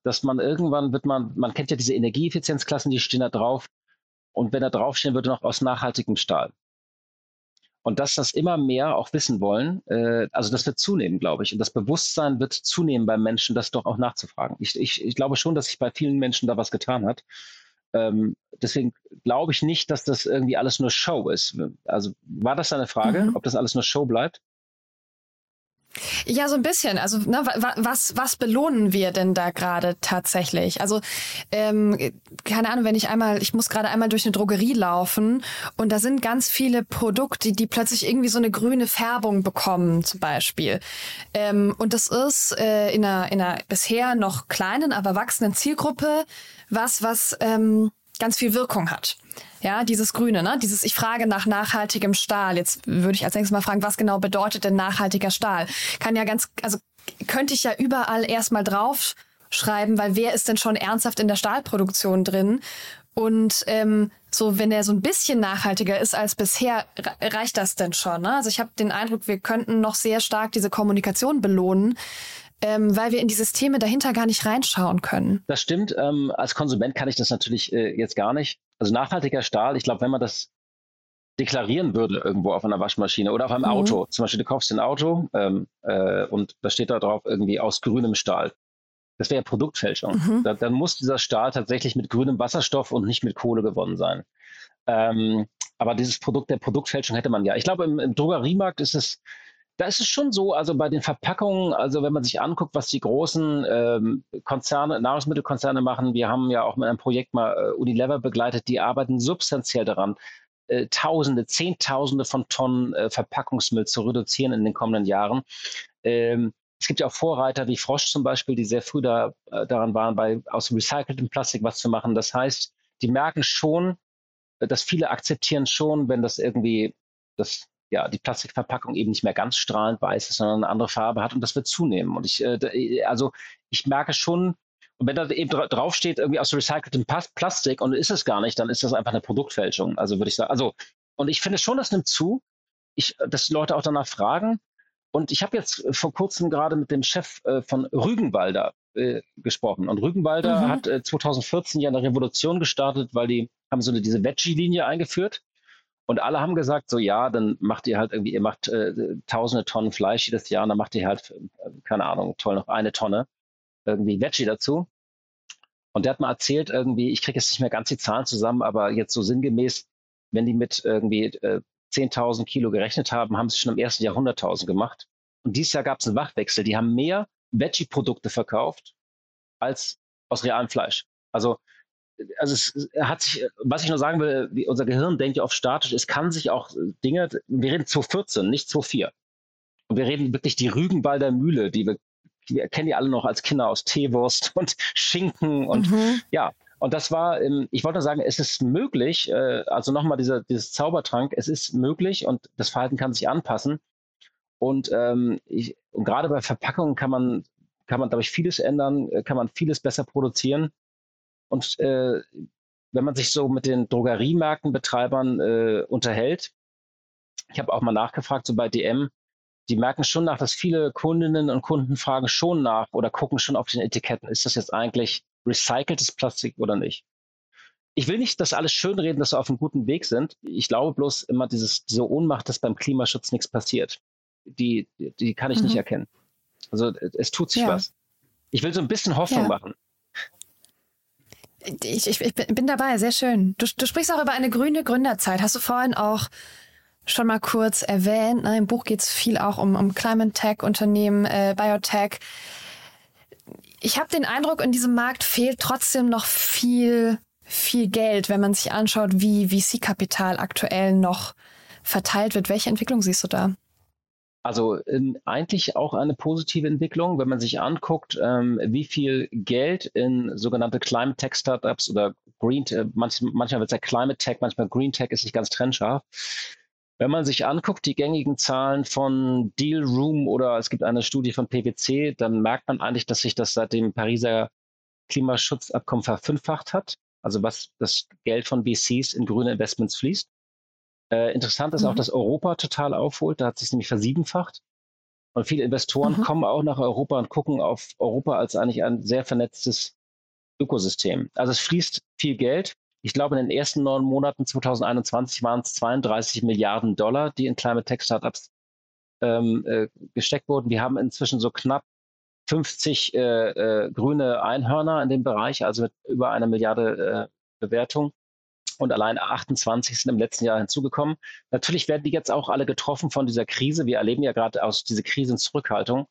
dass man irgendwann wird man, man kennt ja diese Energieeffizienzklassen, die stehen da drauf. Und wenn da draufstehen würde, noch aus nachhaltigem Stahl. Und dass das immer mehr auch wissen wollen, äh, also das wird zunehmen, glaube ich. Und das Bewusstsein wird zunehmen beim Menschen, das doch auch nachzufragen. Ich, ich, ich glaube schon, dass sich bei vielen Menschen da was getan hat. Ähm, deswegen glaube ich nicht, dass das irgendwie alles nur Show ist. Also war das eine Frage, mhm. ob das alles nur Show bleibt? Ja, so ein bisschen. Also ne, was, was belohnen wir denn da gerade tatsächlich? Also ähm, keine Ahnung, wenn ich einmal, ich muss gerade einmal durch eine Drogerie laufen und da sind ganz viele Produkte, die plötzlich irgendwie so eine grüne Färbung bekommen, zum Beispiel. Ähm, und das ist äh, in, einer, in einer bisher noch kleinen, aber wachsenden Zielgruppe was, was ähm, ganz viel Wirkung hat. Ja, dieses Grüne, ne? Dieses, ich frage nach nachhaltigem Stahl. Jetzt würde ich als nächstes mal fragen, was genau bedeutet denn nachhaltiger Stahl? Kann ja ganz, also könnte ich ja überall erstmal drauf schreiben, weil wer ist denn schon ernsthaft in der Stahlproduktion drin? Und ähm, so, wenn er so ein bisschen nachhaltiger ist als bisher, reicht das denn schon? Ne? Also ich habe den Eindruck, wir könnten noch sehr stark diese Kommunikation belohnen, ähm, weil wir in die Systeme dahinter gar nicht reinschauen können. Das stimmt. Ähm, als Konsument kann ich das natürlich äh, jetzt gar nicht. Also nachhaltiger Stahl, ich glaube, wenn man das deklarieren würde irgendwo auf einer Waschmaschine oder auf einem mhm. Auto, zum Beispiel du kaufst ein Auto ähm, äh, und da steht da drauf irgendwie aus grünem Stahl. Das wäre ja Produktfälschung. Mhm. Da, dann muss dieser Stahl tatsächlich mit grünem Wasserstoff und nicht mit Kohle gewonnen sein. Ähm, aber dieses Produkt der Produktfälschung hätte man ja. Ich glaube, im, im Drogeriemarkt ist es da ist es schon so, also bei den Verpackungen, also wenn man sich anguckt, was die großen ähm, Konzerne, Nahrungsmittelkonzerne machen, wir haben ja auch mit einem Projekt mal äh, Unilever begleitet, die arbeiten substanziell daran, äh, Tausende, Zehntausende von Tonnen äh, Verpackungsmüll zu reduzieren in den kommenden Jahren. Ähm, es gibt ja auch Vorreiter wie Frosch zum Beispiel, die sehr früh da, äh, daran waren, bei aus recyceltem Plastik was zu machen. Das heißt, die merken schon, äh, dass viele akzeptieren schon, wenn das irgendwie das ja, die Plastikverpackung eben nicht mehr ganz strahlend weiß ist, sondern eine andere Farbe hat und das wird zunehmen. Und ich, äh, also ich merke schon, und wenn da eben draufsteht, irgendwie aus recyceltem Plastik und ist es gar nicht, dann ist das einfach eine Produktfälschung. Also würde ich sagen, also, und ich finde schon, das nimmt zu, ich, dass die Leute auch danach fragen. Und ich habe jetzt vor kurzem gerade mit dem Chef äh, von Rügenwalder äh, gesprochen. Und Rügenwalder mhm. hat äh, 2014 ja eine Revolution gestartet, weil die haben so eine, diese Veggie-Linie eingeführt. Und alle haben gesagt, so ja, dann macht ihr halt irgendwie, ihr macht äh, tausende Tonnen Fleisch jedes Jahr und dann macht ihr halt, äh, keine Ahnung, toll, noch eine Tonne irgendwie Veggie dazu. Und der hat mal erzählt, irgendwie, ich kriege jetzt nicht mehr ganz die Zahlen zusammen, aber jetzt so sinngemäß, wenn die mit irgendwie äh, 10.000 Kilo gerechnet haben, haben sie schon im ersten Jahr 100.000 gemacht. Und dieses Jahr gab es einen Wachwechsel. Die haben mehr Veggie-Produkte verkauft als aus realem Fleisch. Also also es hat sich, was ich nur sagen will, unser Gehirn denkt ja oft statisch, es kann sich auch Dinge, wir reden 2014, nicht 2004. Und wir reden wirklich die Rügenwalder Mühle, die wir, wir kennen die alle noch als Kinder aus Teewurst [LAUGHS] und Schinken und mhm. ja. Und das war, ich wollte nur sagen, es ist möglich, äh, also nochmal dieser, dieses Zaubertrank, es ist möglich und das Verhalten kann sich anpassen. Und, ähm, ich, und gerade bei Verpackungen kann man, kann man, glaube ich, vieles ändern, äh, kann man vieles besser produzieren. Und äh, wenn man sich so mit den Drogeriemärktenbetreibern äh, unterhält, ich habe auch mal nachgefragt, so bei DM, die merken schon nach, dass viele Kundinnen und Kunden fragen schon nach oder gucken schon auf den Etiketten, ist das jetzt eigentlich recyceltes Plastik oder nicht? Ich will nicht, dass alles schönreden, dass wir auf einem guten Weg sind. Ich glaube bloß immer dieses, diese Ohnmacht, dass beim Klimaschutz nichts passiert. Die, die kann ich mhm. nicht erkennen. Also es tut sich ja. was. Ich will so ein bisschen Hoffnung ja. machen. Ich, ich, ich, bin dabei, sehr schön. Du, du sprichst auch über eine grüne Gründerzeit. Hast du vorhin auch schon mal kurz erwähnt. Ne? Im Buch geht es viel auch um, um Climate Tech, Unternehmen, äh, Biotech. Ich habe den Eindruck, in diesem Markt fehlt trotzdem noch viel, viel Geld, wenn man sich anschaut, wie VC-Kapital aktuell noch verteilt wird. Welche Entwicklung siehst du da? Also ähm, eigentlich auch eine positive Entwicklung, wenn man sich anguckt, ähm, wie viel Geld in sogenannte Climate Tech Startups oder Green, äh, manch, manchmal wird es ja Climate Tech, manchmal Green Tech ist nicht ganz trennscharf. Wenn man sich anguckt, die gängigen Zahlen von Deal Room oder es gibt eine Studie von PwC, dann merkt man eigentlich, dass sich das seit dem Pariser Klimaschutzabkommen verfünffacht hat. Also was das Geld von VCs in grüne Investments fließt. Äh, interessant ist mhm. auch, dass Europa total aufholt. Da hat sich nämlich versiebenfacht. Und viele Investoren mhm. kommen auch nach Europa und gucken auf Europa als eigentlich ein sehr vernetztes Ökosystem. Also es fließt viel Geld. Ich glaube, in den ersten neun Monaten 2021 waren es 32 Milliarden Dollar, die in Climate Tech Startups ähm, äh, gesteckt wurden. Wir haben inzwischen so knapp 50 äh, äh, grüne Einhörner in dem Bereich, also mit über einer Milliarde äh, Bewertung und allein 28 sind im letzten Jahr hinzugekommen. Natürlich werden die jetzt auch alle getroffen von dieser Krise. Wir erleben ja gerade aus dieser Krise Zurückhaltung.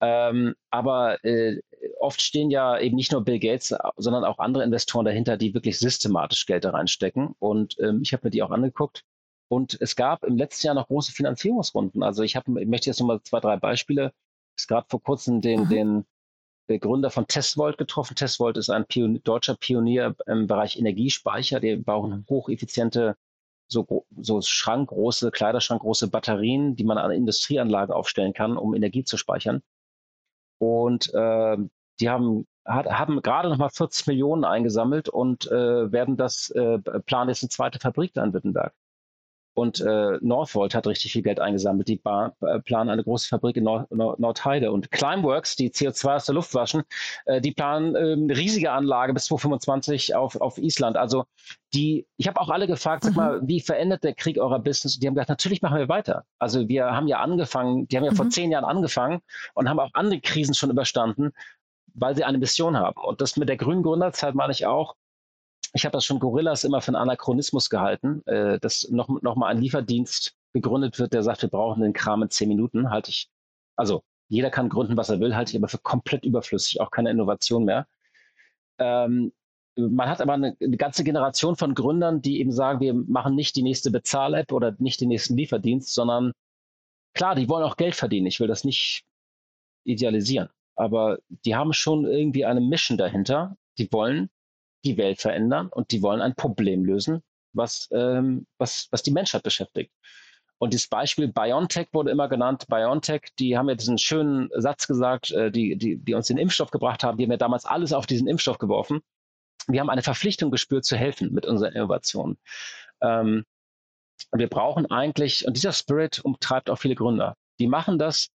Ähm, aber äh, oft stehen ja eben nicht nur Bill Gates, sondern auch andere Investoren dahinter, die wirklich systematisch Geld da reinstecken. Und ähm, ich habe mir die auch angeguckt. Und es gab im letzten Jahr noch große Finanzierungsrunden. Also ich, hab, ich möchte jetzt nochmal zwei, drei Beispiele. Es gab vor kurzem den, mhm. den der Gründer von Testvolt getroffen. Testvolt ist ein Pionier, deutscher Pionier im Bereich Energiespeicher. Die bauen hocheffiziente, so, so schrankgroße, Kleiderschrankgroße Batterien, die man an Industrieanlagen aufstellen kann, um Energie zu speichern. Und äh, die haben, hat, haben gerade noch mal 40 Millionen eingesammelt und äh, werden das äh, planen jetzt eine zweite Fabrik da in Wittenberg. Und äh, Northvolt hat richtig viel Geld eingesammelt. Die Bar, äh, planen eine große Fabrik in Nord Nord Nordheide. Und Climeworks, die CO2 aus der Luft waschen, äh, die planen äh, eine riesige Anlage bis 2025 auf, auf Island. Also die, ich habe auch alle gefragt, sag mal, mhm. wie verändert der Krieg eurer Business? Die haben gesagt, natürlich machen wir weiter. Also wir haben ja angefangen, die haben ja mhm. vor zehn Jahren angefangen und haben auch andere Krisen schon überstanden, weil sie eine Mission haben. Und das mit der grünen Gründerzeit meine ich auch, ich habe das schon Gorillas immer für einen Anachronismus gehalten, äh, dass noch, noch mal ein Lieferdienst gegründet wird, der sagt, wir brauchen den Kram in zehn Minuten, halte ich, also jeder kann gründen, was er will, halte ich aber für komplett überflüssig, auch keine Innovation mehr. Ähm, man hat aber eine, eine, ganze Generation von Gründern, die eben sagen, wir machen nicht die nächste Bezahl-App oder nicht den nächsten Lieferdienst, sondern klar, die wollen auch Geld verdienen. Ich will das nicht idealisieren, aber die haben schon irgendwie eine Mission dahinter. Die wollen die Welt verändern und die wollen ein Problem lösen, was, ähm, was, was die Menschheit beschäftigt. Und dieses Beispiel BioNTech wurde immer genannt. BioNTech, die haben ja diesen schönen Satz gesagt, äh, die, die, die uns den Impfstoff gebracht haben, die haben ja damals alles auf diesen Impfstoff geworfen. Wir haben eine Verpflichtung gespürt, zu helfen mit unseren Innovationen. Ähm, wir brauchen eigentlich, und dieser Spirit umtreibt auch viele Gründer. Die machen das,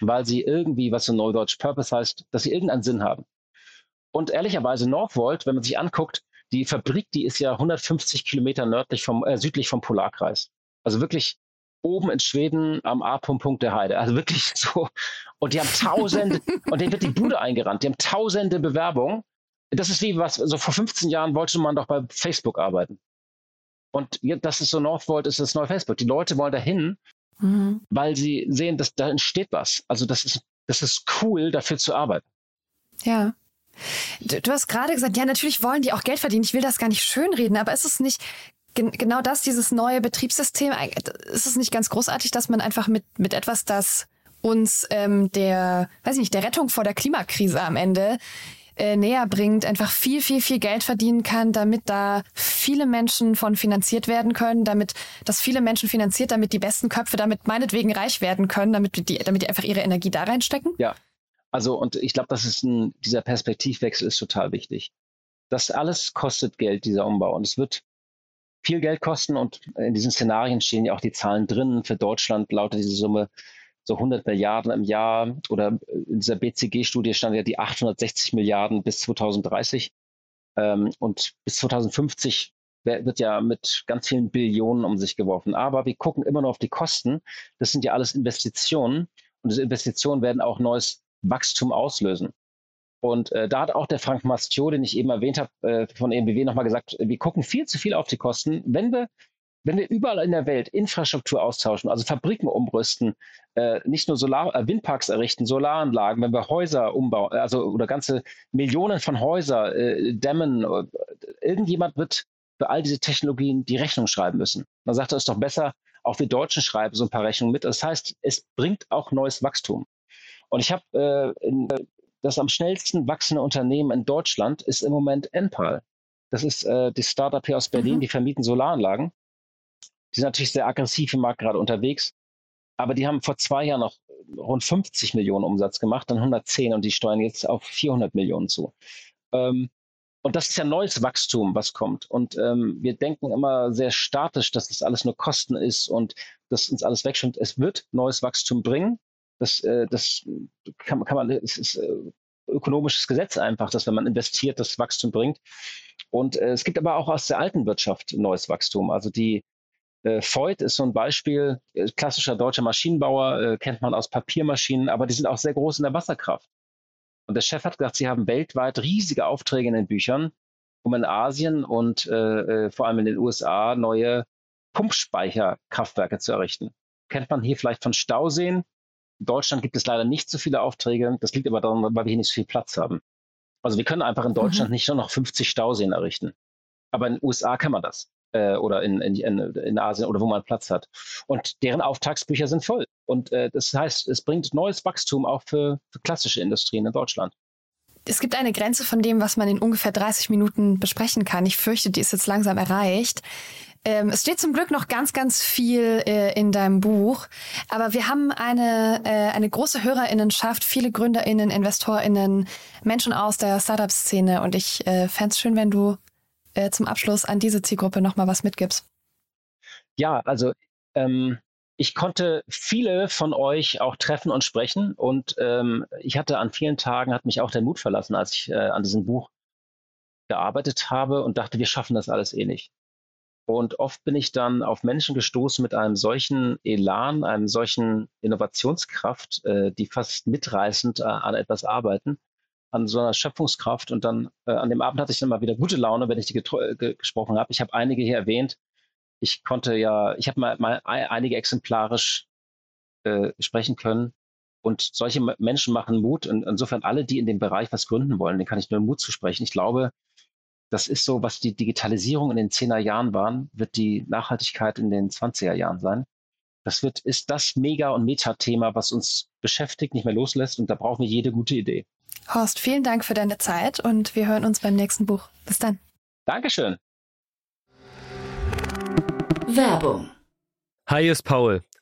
weil sie irgendwie, was so Neudeutsch Purpose heißt, dass sie irgendeinen Sinn haben. Und ehrlicherweise Northvolt, wenn man sich anguckt, die Fabrik, die ist ja 150 Kilometer nördlich vom, äh, südlich vom Polarkreis. Also wirklich oben in Schweden am A-Punkt der Heide. Also wirklich [LAUGHS] so. Und die haben tausende, [LAUGHS] und denen wird die Bude eingerannt. Die haben tausende Bewerbungen. Das ist wie was, so vor 15 Jahren wollte man doch bei Facebook arbeiten. Und das ist so Northvolt, ist das neue Facebook. Die Leute wollen dahin, mhm. weil sie sehen, dass da entsteht was. Also das ist, das ist cool, dafür zu arbeiten. Ja. Du, du hast gerade gesagt, ja, natürlich wollen die auch Geld verdienen. Ich will das gar nicht schönreden, aber ist es nicht gen genau das, dieses neue Betriebssystem? Ist es nicht ganz großartig, dass man einfach mit, mit etwas, das uns ähm, der, weiß ich nicht, der Rettung vor der Klimakrise am Ende äh, näher bringt, einfach viel, viel, viel Geld verdienen kann, damit da viele Menschen von finanziert werden können, damit das viele Menschen finanziert, damit die besten Köpfe damit meinetwegen reich werden können, damit die, damit die einfach ihre Energie da reinstecken? Ja, also und ich glaube, das ist ein, dieser Perspektivwechsel ist total wichtig. Das alles kostet Geld, dieser Umbau. Und es wird viel Geld kosten und in diesen Szenarien stehen ja auch die Zahlen drin. Für Deutschland lautet diese Summe so 100 Milliarden im Jahr oder in dieser BCG-Studie stand ja die 860 Milliarden bis 2030 ähm, und bis 2050 wird ja mit ganz vielen Billionen um sich geworfen. Aber wir gucken immer noch auf die Kosten. Das sind ja alles Investitionen und diese Investitionen werden auch neues Wachstum auslösen. Und äh, da hat auch der Frank Mastio, den ich eben erwähnt habe, äh, von EMBW nochmal gesagt, wir gucken viel zu viel auf die Kosten. Wenn wir, wenn wir überall in der Welt Infrastruktur austauschen, also Fabriken umrüsten, äh, nicht nur Solar, äh, Windparks errichten, Solaranlagen, wenn wir Häuser umbauen, also oder ganze Millionen von Häuser äh, dämmen, äh, irgendjemand wird für all diese Technologien die Rechnung schreiben müssen. Man sagt, es ist doch besser, auch wir Deutschen schreiben so ein paar Rechnungen mit. Das heißt, es bringt auch neues Wachstum. Und ich habe äh, in das am schnellsten wachsende Unternehmen in Deutschland ist im Moment Enpal. Das ist äh, die Startup hier aus Berlin, mhm. die vermieten Solaranlagen. Die sind natürlich sehr aggressiv im Markt gerade unterwegs. Aber die haben vor zwei Jahren noch rund 50 Millionen Umsatz gemacht, dann 110 und die steuern jetzt auf 400 Millionen zu. Ähm, und das ist ja neues Wachstum, was kommt. Und ähm, wir denken immer sehr statisch, dass das alles nur Kosten ist und dass uns alles wegschwimmt. Es wird neues Wachstum bringen. Das, äh, das kann, kann man, es ist äh, ökonomisches Gesetz einfach, dass wenn man investiert, das Wachstum bringt. Und äh, es gibt aber auch aus der alten Wirtschaft neues Wachstum. Also die äh, Voigt ist so ein Beispiel, äh, klassischer deutscher Maschinenbauer, äh, kennt man aus Papiermaschinen, aber die sind auch sehr groß in der Wasserkraft. Und der Chef hat gesagt, sie haben weltweit riesige Aufträge in den Büchern, um in Asien und äh, äh vor allem in den USA neue Pumpspeicherkraftwerke zu errichten. Kennt man hier vielleicht von Stauseen, in Deutschland gibt es leider nicht so viele Aufträge. Das liegt aber daran, weil wir hier nicht so viel Platz haben. Also wir können einfach in Deutschland mhm. nicht nur noch 50 Stauseen errichten. Aber in den USA kann man das. Äh, oder in, in, in, Asien oder wo man Platz hat. Und deren Auftragsbücher sind voll. Und äh, das heißt, es bringt neues Wachstum auch für, für klassische Industrien in Deutschland. Es gibt eine Grenze von dem, was man in ungefähr 30 Minuten besprechen kann. Ich fürchte, die ist jetzt langsam erreicht. Ähm, es steht zum Glück noch ganz, ganz viel äh, in deinem Buch, aber wir haben eine, äh, eine große Hörerinnenschaft, viele GründerInnen, InvestorInnen, Menschen aus der Startup-Szene und ich äh, fände es schön, wenn du äh, zum Abschluss an diese Zielgruppe nochmal was mitgibst. Ja, also ähm, ich konnte viele von euch auch treffen und sprechen und ähm, ich hatte an vielen Tagen, hat mich auch der Mut verlassen, als ich äh, an diesem Buch gearbeitet habe und dachte, wir schaffen das alles eh nicht. Und oft bin ich dann auf Menschen gestoßen mit einem solchen Elan, einem solchen Innovationskraft, äh, die fast mitreißend äh, an etwas arbeiten, an so einer Schöpfungskraft. Und dann äh, an dem Abend hatte ich dann mal wieder gute Laune, wenn ich die ge gesprochen habe. Ich habe einige hier erwähnt. Ich konnte ja, ich habe mal, mal einige exemplarisch äh, sprechen können. Und solche Menschen machen Mut. Und insofern alle, die in dem Bereich was gründen wollen, den kann ich nur Mut zu sprechen. Ich glaube, das ist so, was die Digitalisierung in den 10er Jahren waren, wird die Nachhaltigkeit in den 20er Jahren sein. Das wird, ist das Mega- und Meta-Thema, was uns beschäftigt, nicht mehr loslässt und da brauchen wir jede gute Idee. Horst, vielen Dank für deine Zeit und wir hören uns beim nächsten Buch. Bis dann. Dankeschön. Werbung. Hi, ist Paul.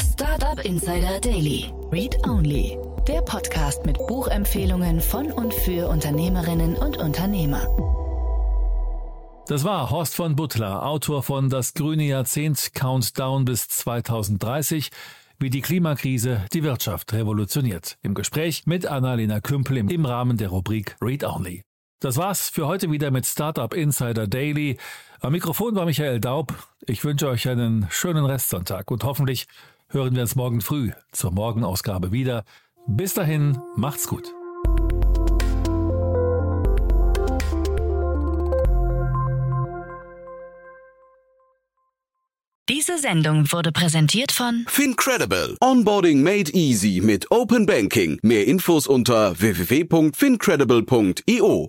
Startup Insider Daily. Read Only. Der Podcast mit Buchempfehlungen von und für Unternehmerinnen und Unternehmer. Das war Horst von Butler, Autor von Das grüne Jahrzehnt Countdown bis 2030 wie die Klimakrise die Wirtschaft revolutioniert. Im Gespräch mit Annalena Kümpel im Rahmen der Rubrik Read Only. Das war's für heute wieder mit Startup Insider Daily. Am Mikrofon war Michael Daub. Ich wünsche euch einen schönen Restsonntag und hoffentlich hören wir uns morgen früh zur Morgenausgabe wieder. Bis dahin, macht's gut. Diese Sendung wurde präsentiert von Fincredible. Onboarding made easy mit Open Banking. Mehr Infos unter www.fincredible.io.